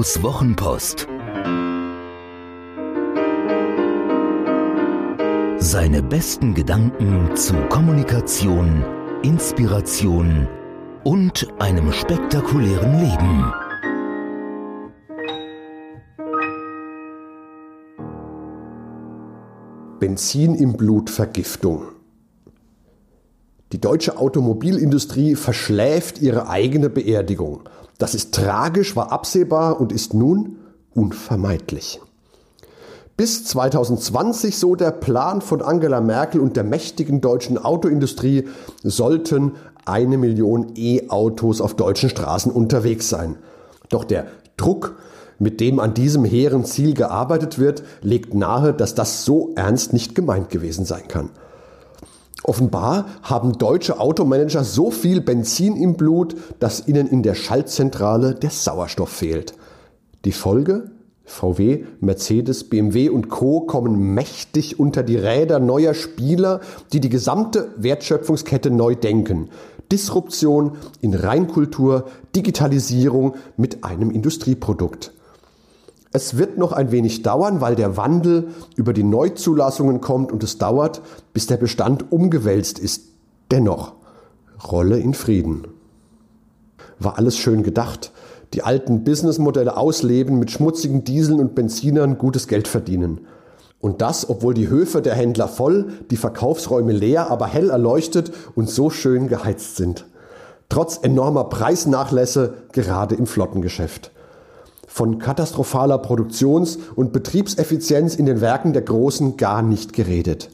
Ottos Wochenpost. Seine besten Gedanken zu Kommunikation, Inspiration und einem spektakulären Leben. Benzin im Blut Vergiftung. Die deutsche Automobilindustrie verschläft ihre eigene Beerdigung. Das ist tragisch, war absehbar und ist nun unvermeidlich. Bis 2020, so der Plan von Angela Merkel und der mächtigen deutschen Autoindustrie, sollten eine Million E-Autos auf deutschen Straßen unterwegs sein. Doch der Druck, mit dem an diesem hehren Ziel gearbeitet wird, legt nahe, dass das so ernst nicht gemeint gewesen sein kann. Offenbar haben deutsche Automanager so viel Benzin im Blut, dass ihnen in der Schaltzentrale der Sauerstoff fehlt. Die Folge? VW, Mercedes, BMW und Co kommen mächtig unter die Räder neuer Spieler, die die gesamte Wertschöpfungskette neu denken. Disruption in Reinkultur, Digitalisierung mit einem Industrieprodukt. Es wird noch ein wenig dauern, weil der Wandel über die Neuzulassungen kommt und es dauert, bis der Bestand umgewälzt ist. Dennoch, Rolle in Frieden. War alles schön gedacht. Die alten Businessmodelle ausleben, mit schmutzigen Dieseln und Benzinern gutes Geld verdienen. Und das, obwohl die Höfe der Händler voll, die Verkaufsräume leer, aber hell erleuchtet und so schön geheizt sind. Trotz enormer Preisnachlässe gerade im Flottengeschäft von katastrophaler Produktions- und Betriebseffizienz in den Werken der Großen gar nicht geredet.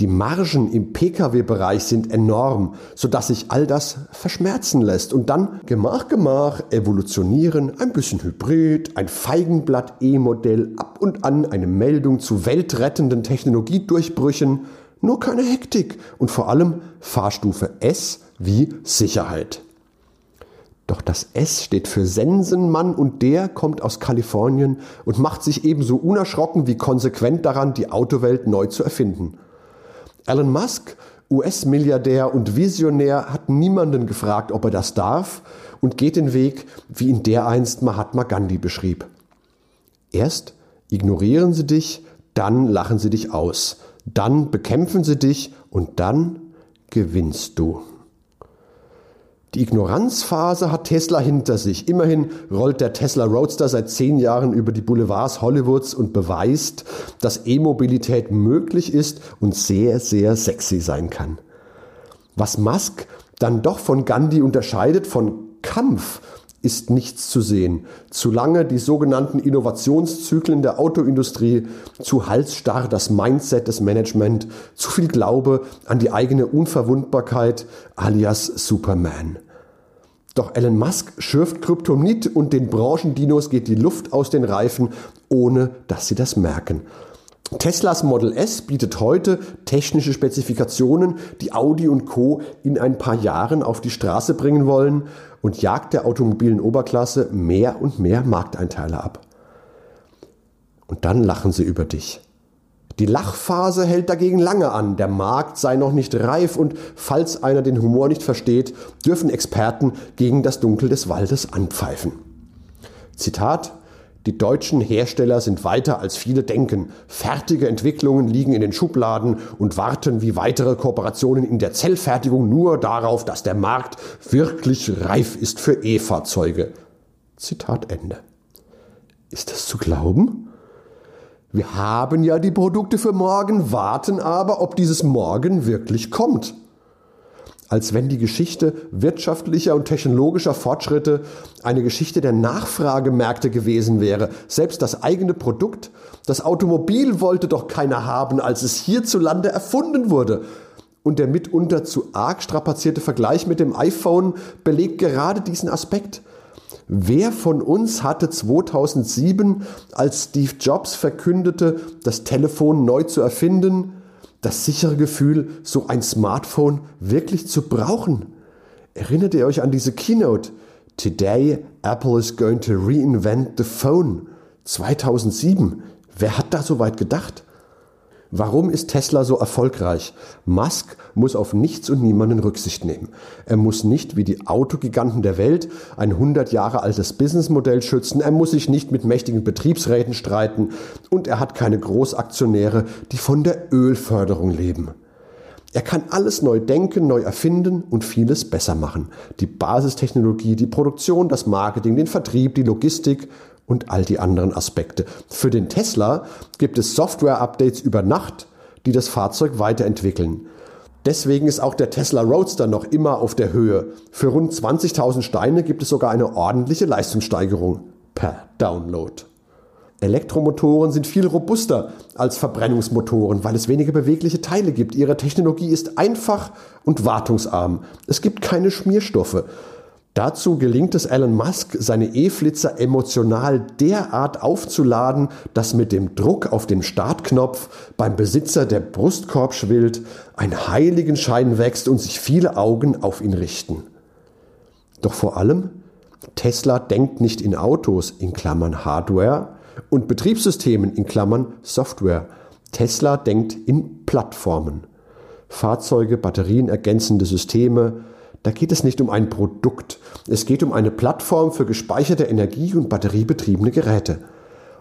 Die Margen im Pkw-Bereich sind enorm, sodass sich all das verschmerzen lässt und dann Gemach Gemach evolutionieren, ein bisschen Hybrid, ein Feigenblatt-E-Modell, ab und an eine Meldung zu weltrettenden Technologiedurchbrüchen, nur keine Hektik und vor allem Fahrstufe S wie Sicherheit. Doch das S steht für Sensenmann und der kommt aus Kalifornien und macht sich ebenso unerschrocken wie konsequent daran, die Autowelt neu zu erfinden. Elon Musk, US-Milliardär und Visionär, hat niemanden gefragt, ob er das darf und geht den Weg, wie ihn dereinst Mahatma Gandhi beschrieb. Erst ignorieren sie dich, dann lachen sie dich aus, dann bekämpfen sie dich und dann gewinnst du. Die Ignoranzphase hat Tesla hinter sich. Immerhin rollt der Tesla Roadster seit zehn Jahren über die Boulevards Hollywoods und beweist, dass E-Mobilität möglich ist und sehr, sehr sexy sein kann. Was Musk dann doch von Gandhi unterscheidet, von Kampf, ist nichts zu sehen. Zu lange die sogenannten Innovationszyklen der Autoindustrie, zu halsstarr das Mindset des Management, zu viel Glaube an die eigene Unverwundbarkeit alias Superman. Doch Elon Musk schürft Kryptonit und den Branchendinos geht die Luft aus den Reifen, ohne dass sie das merken. Teslas Model S bietet heute technische Spezifikationen, die Audi und Co. in ein paar Jahren auf die Straße bringen wollen und jagt der automobilen Oberklasse mehr und mehr Markteinteile ab. Und dann lachen sie über dich. Die Lachphase hält dagegen lange an. Der Markt sei noch nicht reif und falls einer den Humor nicht versteht, dürfen Experten gegen das Dunkel des Waldes anpfeifen. Zitat die deutschen Hersteller sind weiter als viele denken. Fertige Entwicklungen liegen in den Schubladen und warten wie weitere Kooperationen in der Zellfertigung nur darauf, dass der Markt wirklich reif ist für E-Fahrzeuge. Zitat Ende. Ist das zu glauben? Wir haben ja die Produkte für morgen, warten aber, ob dieses Morgen wirklich kommt als wenn die Geschichte wirtschaftlicher und technologischer Fortschritte eine Geschichte der Nachfragemärkte gewesen wäre. Selbst das eigene Produkt, das Automobil wollte doch keiner haben, als es hierzulande erfunden wurde. Und der mitunter zu arg strapazierte Vergleich mit dem iPhone belegt gerade diesen Aspekt. Wer von uns hatte 2007, als Steve Jobs verkündete, das Telefon neu zu erfinden, das sichere Gefühl, so ein Smartphone wirklich zu brauchen. Erinnert ihr euch an diese Keynote? Today Apple is going to reinvent the phone. 2007. Wer hat da so weit gedacht? Warum ist Tesla so erfolgreich? Musk muss auf nichts und niemanden Rücksicht nehmen. Er muss nicht wie die Autogiganten der Welt ein 100 Jahre altes Businessmodell schützen. Er muss sich nicht mit mächtigen Betriebsräten streiten. Und er hat keine Großaktionäre, die von der Ölförderung leben. Er kann alles neu denken, neu erfinden und vieles besser machen. Die Basistechnologie, die Produktion, das Marketing, den Vertrieb, die Logistik und all die anderen Aspekte. Für den Tesla gibt es Software-Updates über Nacht, die das Fahrzeug weiterentwickeln. Deswegen ist auch der Tesla Roadster noch immer auf der Höhe. Für rund 20.000 Steine gibt es sogar eine ordentliche Leistungssteigerung per Download. Elektromotoren sind viel robuster als Verbrennungsmotoren, weil es weniger bewegliche Teile gibt. Ihre Technologie ist einfach und wartungsarm. Es gibt keine Schmierstoffe. Dazu gelingt es Elon Musk, seine E-Flitzer emotional derart aufzuladen, dass mit dem Druck auf den Startknopf beim Besitzer der Brustkorb schwillt, ein Heiligenschein wächst und sich viele Augen auf ihn richten. Doch vor allem, Tesla denkt nicht in Autos in Klammern Hardware und Betriebssystemen in Klammern Software. Tesla denkt in Plattformen. Fahrzeuge, Batterien ergänzende Systeme, da geht es nicht um ein Produkt. Es geht um eine Plattform für gespeicherte Energie und batteriebetriebene Geräte.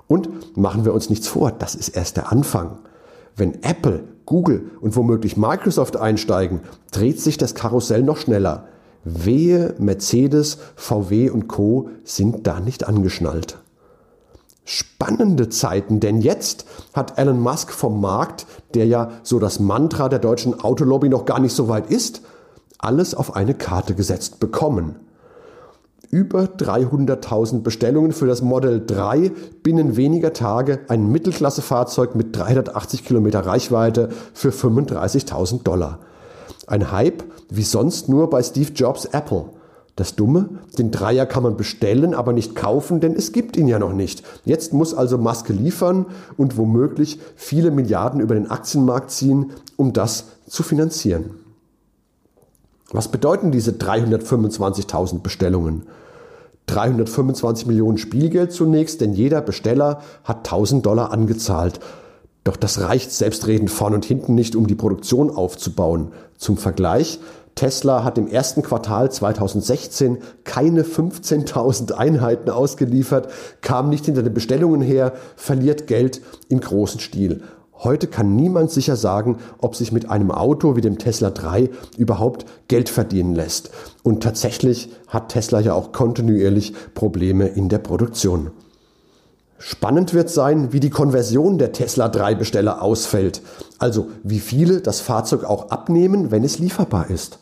Und machen wir uns nichts vor, das ist erst der Anfang. Wenn Apple, Google und womöglich Microsoft einsteigen, dreht sich das Karussell noch schneller. Wehe, Mercedes, VW und Co sind da nicht angeschnallt. Spannende Zeiten, denn jetzt hat Elon Musk vom Markt, der ja so das Mantra der deutschen Autolobby noch gar nicht so weit ist, alles auf eine Karte gesetzt bekommen. Über 300.000 Bestellungen für das Model 3 binnen weniger Tage ein Mittelklassefahrzeug mit 380 Kilometer Reichweite für 35.000 Dollar. Ein Hype wie sonst nur bei Steve Jobs Apple. Das Dumme, den Dreier kann man bestellen, aber nicht kaufen, denn es gibt ihn ja noch nicht. Jetzt muss also Maske liefern und womöglich viele Milliarden über den Aktienmarkt ziehen, um das zu finanzieren. Was bedeuten diese 325.000 Bestellungen? 325 Millionen Spielgeld zunächst, denn jeder Besteller hat 1000 Dollar angezahlt. Doch das reicht selbstredend vorn und hinten nicht, um die Produktion aufzubauen. Zum Vergleich, Tesla hat im ersten Quartal 2016 keine 15.000 Einheiten ausgeliefert, kam nicht hinter den Bestellungen her, verliert Geld in großen Stil. Heute kann niemand sicher sagen, ob sich mit einem Auto wie dem Tesla 3 überhaupt Geld verdienen lässt. Und tatsächlich hat Tesla ja auch kontinuierlich Probleme in der Produktion. Spannend wird sein, wie die Konversion der Tesla 3 Besteller ausfällt. Also wie viele das Fahrzeug auch abnehmen, wenn es lieferbar ist.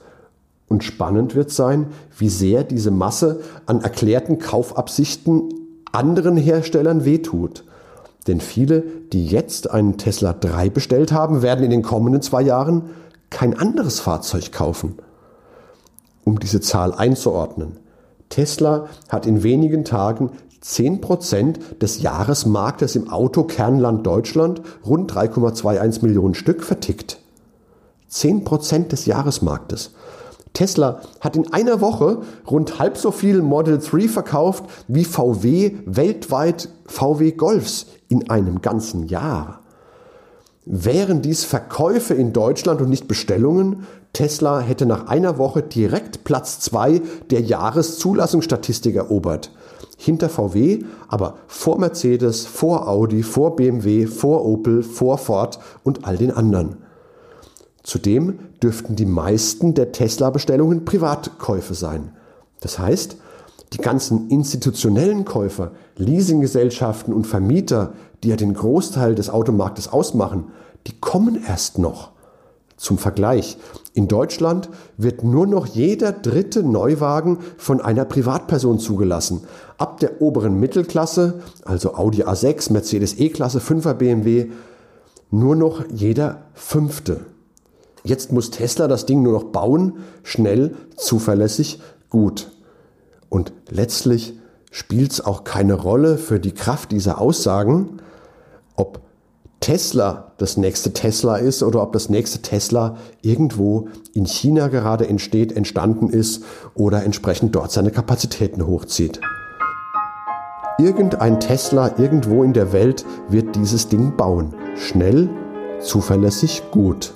Und spannend wird sein, wie sehr diese Masse an erklärten Kaufabsichten anderen Herstellern wehtut. Denn viele, die jetzt einen Tesla 3 bestellt haben, werden in den kommenden zwei Jahren kein anderes Fahrzeug kaufen. Um diese Zahl einzuordnen. Tesla hat in wenigen Tagen 10% des Jahresmarktes im Autokernland Deutschland, rund 3,21 Millionen Stück, vertickt. 10% des Jahresmarktes. Tesla hat in einer Woche rund halb so viel Model 3 verkauft wie VW weltweit VW Golfs in einem ganzen Jahr. Wären dies Verkäufe in Deutschland und nicht Bestellungen, Tesla hätte nach einer Woche direkt Platz 2 der Jahreszulassungsstatistik erobert. Hinter VW, aber vor Mercedes, vor Audi, vor BMW, vor Opel, vor Ford und all den anderen. Zudem dürften die meisten der Tesla-Bestellungen Privatkäufe sein. Das heißt, die ganzen institutionellen Käufer, Leasinggesellschaften und Vermieter, die ja den Großteil des Automarktes ausmachen, die kommen erst noch. Zum Vergleich, in Deutschland wird nur noch jeder dritte Neuwagen von einer Privatperson zugelassen. Ab der oberen Mittelklasse, also Audi A6, Mercedes E-Klasse, 5er BMW, nur noch jeder fünfte. Jetzt muss Tesla das Ding nur noch bauen, schnell, zuverlässig, gut. Letztlich spielt es auch keine Rolle für die Kraft dieser Aussagen, ob Tesla das nächste Tesla ist oder ob das nächste Tesla irgendwo in China gerade entsteht, entstanden ist oder entsprechend dort seine Kapazitäten hochzieht. Irgendein Tesla irgendwo in der Welt wird dieses Ding bauen. Schnell, zuverlässig gut.